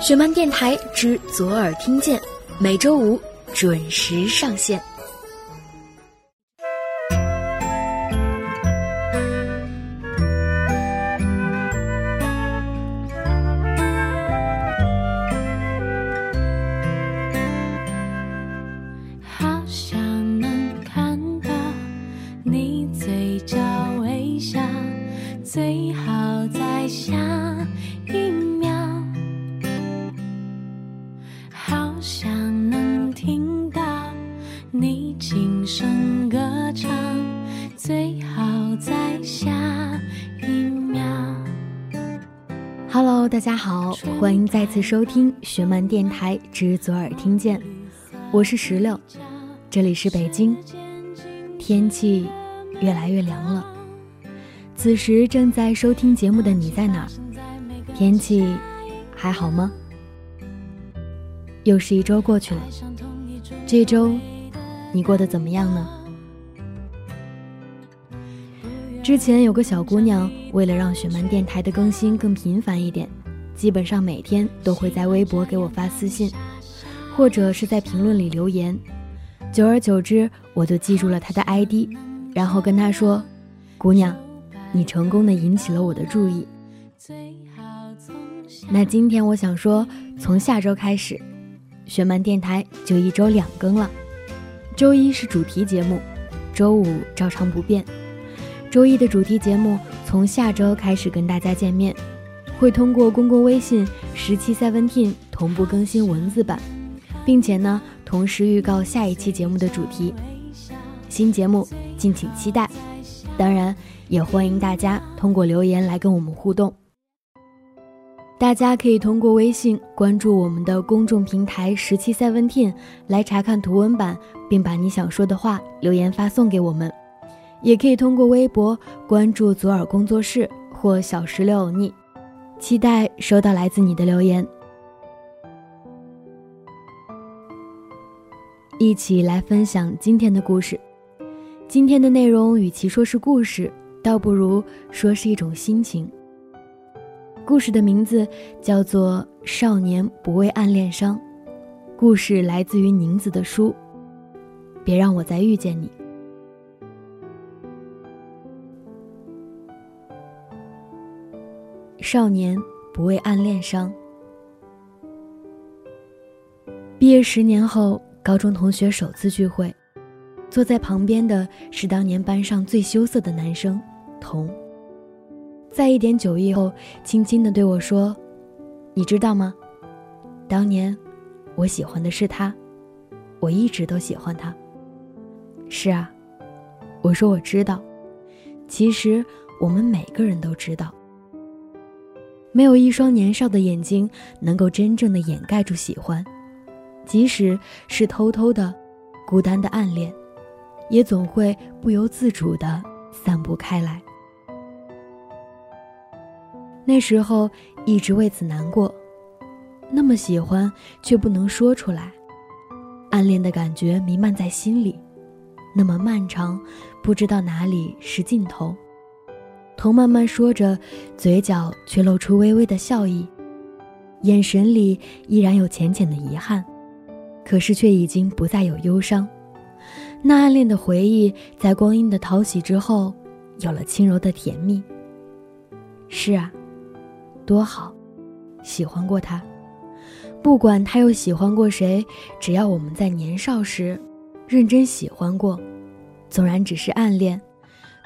雪漫电台之左耳听见，每周五准时上线。欢迎再次收听雪漫电台之左耳听见，我是石榴，这里是北京，天气越来越凉了。此时正在收听节目的你在哪？天气还好吗？又是一周过去了，这周你过得怎么样呢？之前有个小姑娘，为了让雪漫电台的更新更频繁一点，基本上每天都会在微博给我发私信，或者是在评论里留言。久而久之，我就记住了他的 ID，然后跟他说：“姑娘，你成功的引起了我的注意。”那今天我想说，从下周开始，学漫电台就一周两更了。周一是主题节目，周五照常不变。周一的主题节目从下周开始跟大家见面，会通过公共微信十七 Seventeen 同步更新文字版，并且呢同时预告下一期节目的主题。新节目敬请期待，当然也欢迎大家通过留言来跟我们互动。大家可以通过微信关注我们的公众平台十七 Seventeen 来查看图文版，并把你想说的话留言发送给我们。也可以通过微博关注左耳工作室或小石榴欧尼，期待收到来自你的留言。一起来分享今天的故事。今天的内容与其说是故事，倒不如说是一种心情。故事的名字叫做《少年不为暗恋伤》，故事来自于宁子的书。别让我再遇见你。少年不为暗恋伤。毕业十年后，高中同学首次聚会，坐在旁边的是当年班上最羞涩的男生童。在一点酒意后，轻轻的对我说：“你知道吗？当年我喜欢的是他，我一直都喜欢他。”是啊，我说我知道。其实我们每个人都知道。没有一双年少的眼睛能够真正的掩盖住喜欢，即使是偷偷的、孤单的暗恋，也总会不由自主的散布开来。那时候一直为此难过，那么喜欢却不能说出来，暗恋的感觉弥漫在心里，那么漫长，不知道哪里是尽头。童慢慢说着，嘴角却露出微微的笑意，眼神里依然有浅浅的遗憾，可是却已经不再有忧伤。那暗恋的回忆，在光阴的淘洗之后，有了轻柔的甜蜜。是啊，多好，喜欢过他，不管他又喜欢过谁，只要我们在年少时认真喜欢过，纵然只是暗恋。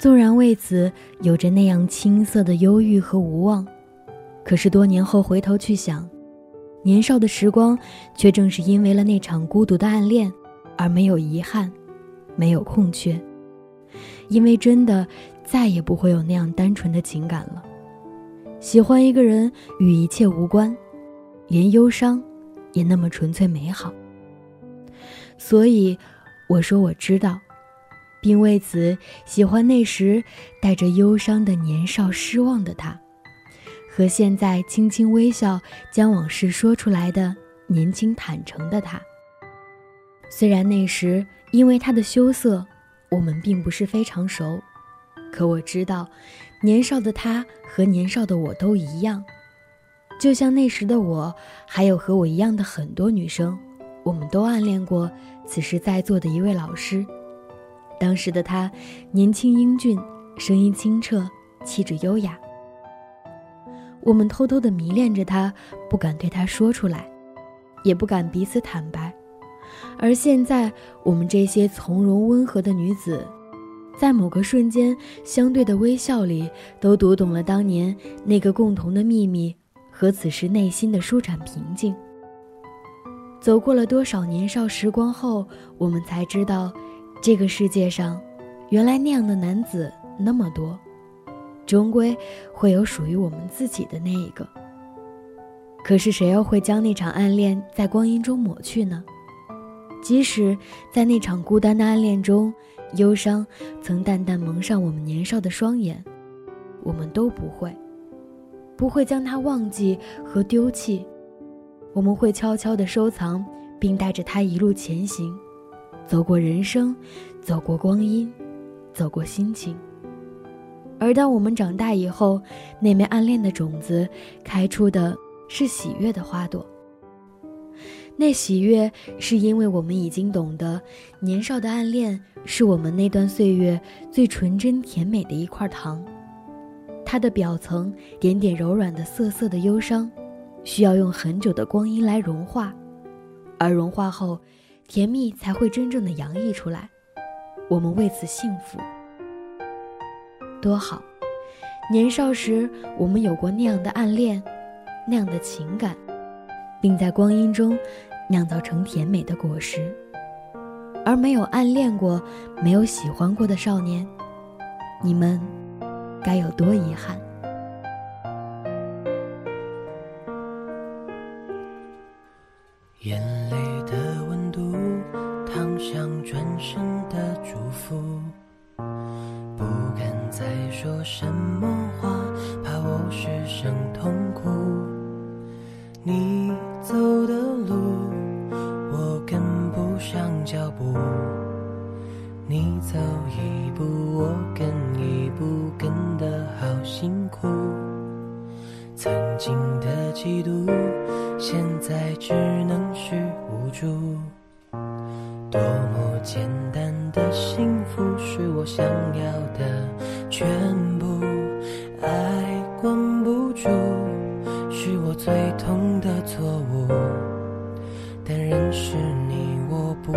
纵然为此有着那样青涩的忧郁和无望，可是多年后回头去想，年少的时光却正是因为了那场孤独的暗恋，而没有遗憾，没有空缺，因为真的再也不会有那样单纯的情感了。喜欢一个人与一切无关，连忧伤也那么纯粹美好。所以，我说我知道。并为此喜欢那时带着忧伤的年少失望的他，和现在轻轻微笑将往事说出来的年轻坦诚的他。虽然那时因为他的羞涩，我们并不是非常熟，可我知道，年少的他和年少的我都一样，就像那时的我，还有和我一样的很多女生，我们都暗恋过此时在座的一位老师。当时的他年轻英俊，声音清澈，气质优雅。我们偷偷的迷恋着他，不敢对他说出来，也不敢彼此坦白。而现在，我们这些从容温和的女子，在某个瞬间相对的微笑里，都读懂了当年那个共同的秘密。和此时内心的舒展平静。走过了多少年少时光后，我们才知道，这个世界上，原来那样的男子那么多，终归会有属于我们自己的那一个。可是谁又会将那场暗恋在光阴中抹去呢？即使在那场孤单的暗恋中，忧伤曾淡淡蒙上我们年少的双眼，我们都不会。不会将它忘记和丢弃，我们会悄悄地收藏，并带着它一路前行，走过人生，走过光阴，走过心情。而当我们长大以后，那枚暗恋的种子开出的是喜悦的花朵。那喜悦是因为我们已经懂得，年少的暗恋是我们那段岁月最纯真甜美的一块糖。它的表层点点柔软的涩涩的忧伤，需要用很久的光阴来融化，而融化后，甜蜜才会真正的洋溢出来。我们为此幸福，多好！年少时我们有过那样的暗恋，那样的情感，并在光阴中酿造成甜美的果实。而没有暗恋过、没有喜欢过的少年，你们。该有多遗憾！眼泪的，烫伤转身的祝福。不敢再说什么话，怕我失声痛哭。你走的路，我跟不上脚步。你走一步，我跟一步，跟得好辛苦。曾经的嫉妒，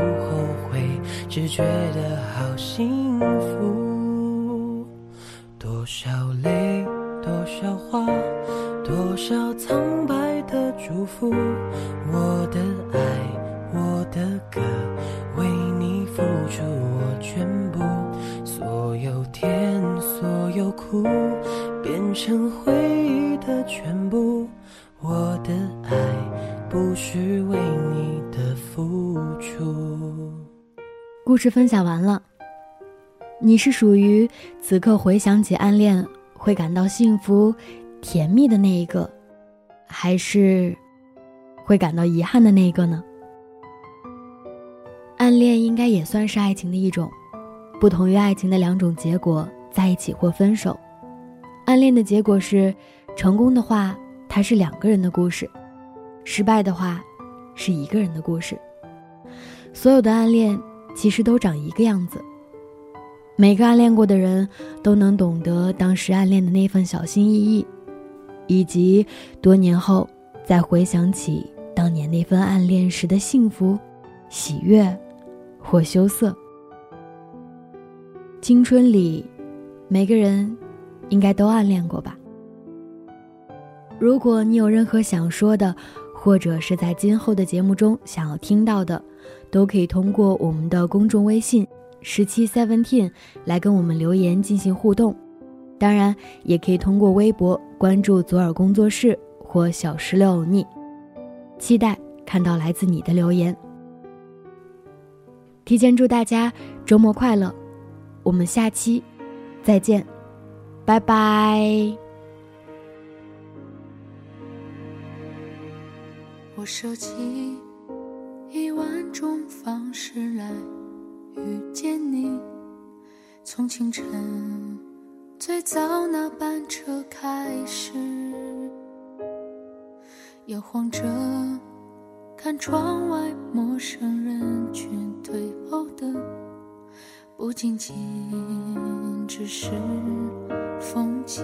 不后悔，只觉得好幸福。多少泪，多少话，多少苍白的祝福。我的爱，我的歌，为你付出我全部。所有甜，所有苦，变成回忆的全部。故事分享完了，你是属于此刻回想起暗恋会感到幸福、甜蜜的那一个，还是会感到遗憾的那一个呢？暗恋应该也算是爱情的一种，不同于爱情的两种结果，在一起或分手。暗恋的结果是成功的话，它是两个人的故事。失败的话，是一个人的故事。所有的暗恋其实都长一个样子。每个暗恋过的人都能懂得当时暗恋的那份小心翼翼，以及多年后再回想起当年那份暗恋时的幸福、喜悦或羞涩。青春里，每个人应该都暗恋过吧？如果你有任何想说的，或者是在今后的节目中想要听到的，都可以通过我们的公众微信十七 seventeen 来跟我们留言进行互动。当然，也可以通过微博关注左耳工作室或小石榴欧尼，期待看到来自你的留言。提前祝大家周末快乐，我们下期再见，拜拜。我设计一万种方式来遇见你，从清晨最早那班车开始，摇晃着，看窗外陌生人群退后的，不仅仅只是风景。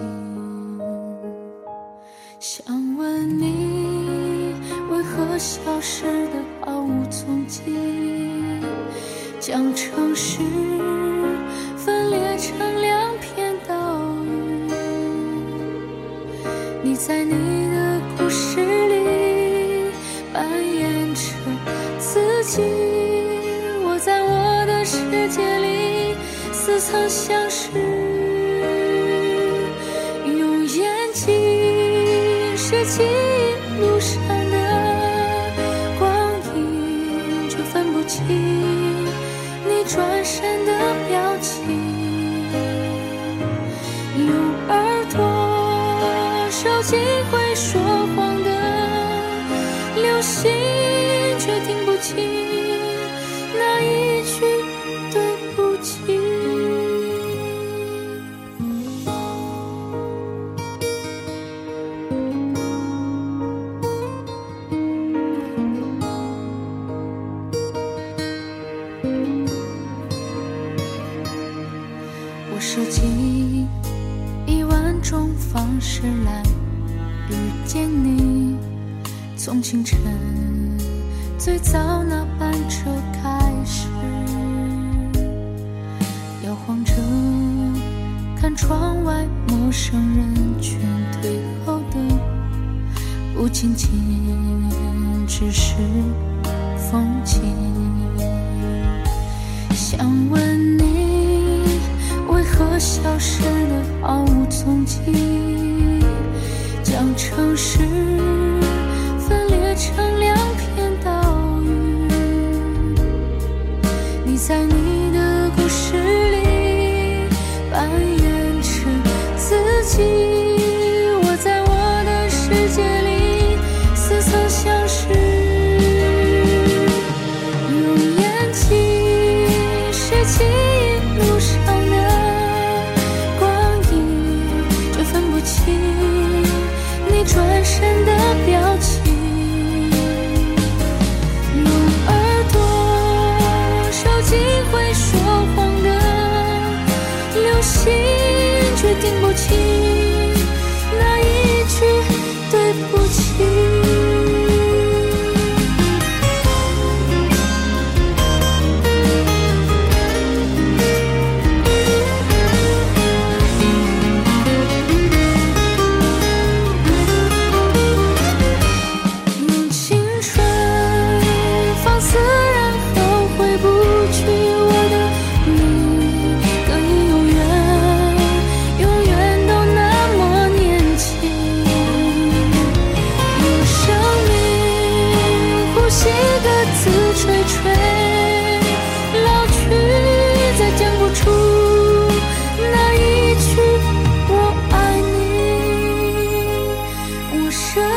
想问你，为何消失的毫无踪迹？将城市分裂成两片岛屿。你在你的故事里扮演着自己，我在我的世界里似曾相识。设计一万种方式来遇见你，从清晨最早那班车开始，摇晃着看窗外陌生人群退后的，不仅仅只是风景。想问你，我消失的毫无踪迹？将城市分裂成两片岛屿。你在你的故事里扮演着自己，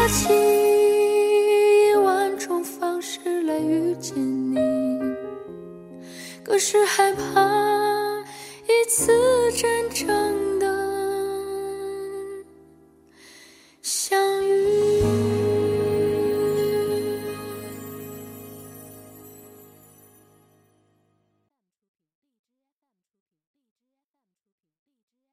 我设计一万种方式来遇见你，可是害怕一次真正